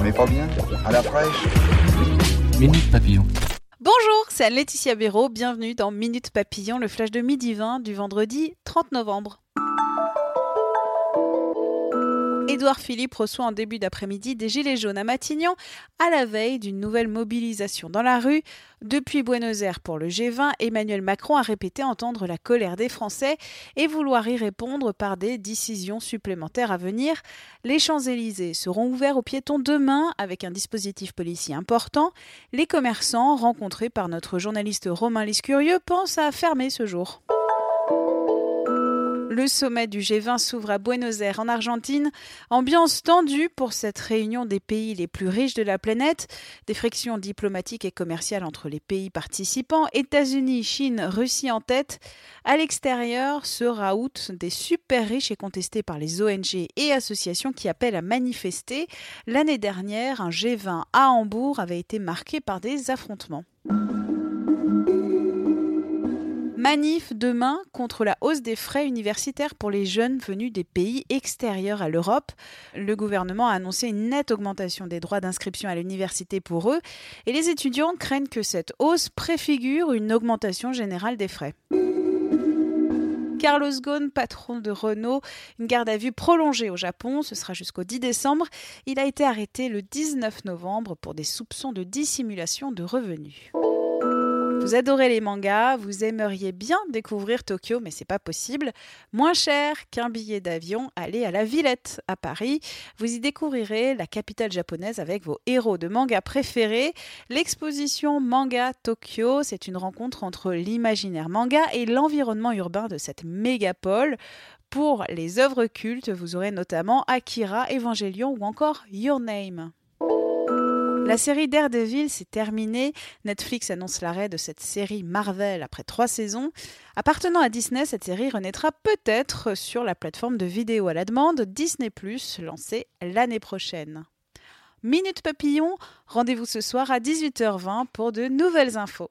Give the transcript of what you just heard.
On est pas bien À la fraîche Minute Papillon. Bonjour, c'est Anne-Laetitia Béraud. Bienvenue dans Minute Papillon, le flash de midi 20 du vendredi 30 novembre. Édouard Philippe reçoit en début d'après-midi des Gilets jaunes à Matignon à la veille d'une nouvelle mobilisation dans la rue. Depuis Buenos Aires pour le G20, Emmanuel Macron a répété entendre la colère des Français et vouloir y répondre par des décisions supplémentaires à venir. Les Champs-Élysées seront ouverts aux piétons demain avec un dispositif policier important. Les commerçants, rencontrés par notre journaliste Romain Liscurieux, pensent à fermer ce jour. Le sommet du G20 s'ouvre à Buenos Aires en Argentine. Ambiance tendue pour cette réunion des pays les plus riches de la planète. Des frictions diplomatiques et commerciales entre les pays participants. États-Unis, Chine, Russie en tête. À l'extérieur, ce raout des super riches est contesté par les ONG et associations qui appellent à manifester. L'année dernière, un G20 à Hambourg avait été marqué par des affrontements. Manif demain contre la hausse des frais universitaires pour les jeunes venus des pays extérieurs à l'Europe. Le gouvernement a annoncé une nette augmentation des droits d'inscription à l'université pour eux et les étudiants craignent que cette hausse préfigure une augmentation générale des frais. Carlos Ghosn, patron de Renault, une garde à vue prolongée au Japon, ce sera jusqu'au 10 décembre. Il a été arrêté le 19 novembre pour des soupçons de dissimulation de revenus. Vous adorez les mangas, vous aimeriez bien découvrir Tokyo, mais c'est pas possible. Moins cher qu'un billet d'avion, allez à la Villette à Paris. Vous y découvrirez la capitale japonaise avec vos héros de manga préférés. L'exposition Manga Tokyo, c'est une rencontre entre l'imaginaire manga et l'environnement urbain de cette mégapole. Pour les œuvres cultes, vous aurez notamment Akira, Evangelion ou encore Your Name. La série Daredevil s'est terminée. Netflix annonce l'arrêt de cette série Marvel après trois saisons. Appartenant à Disney, cette série renaîtra peut-être sur la plateforme de vidéo à la demande Disney ⁇ lancée l'année prochaine. Minute Papillon, rendez-vous ce soir à 18h20 pour de nouvelles infos.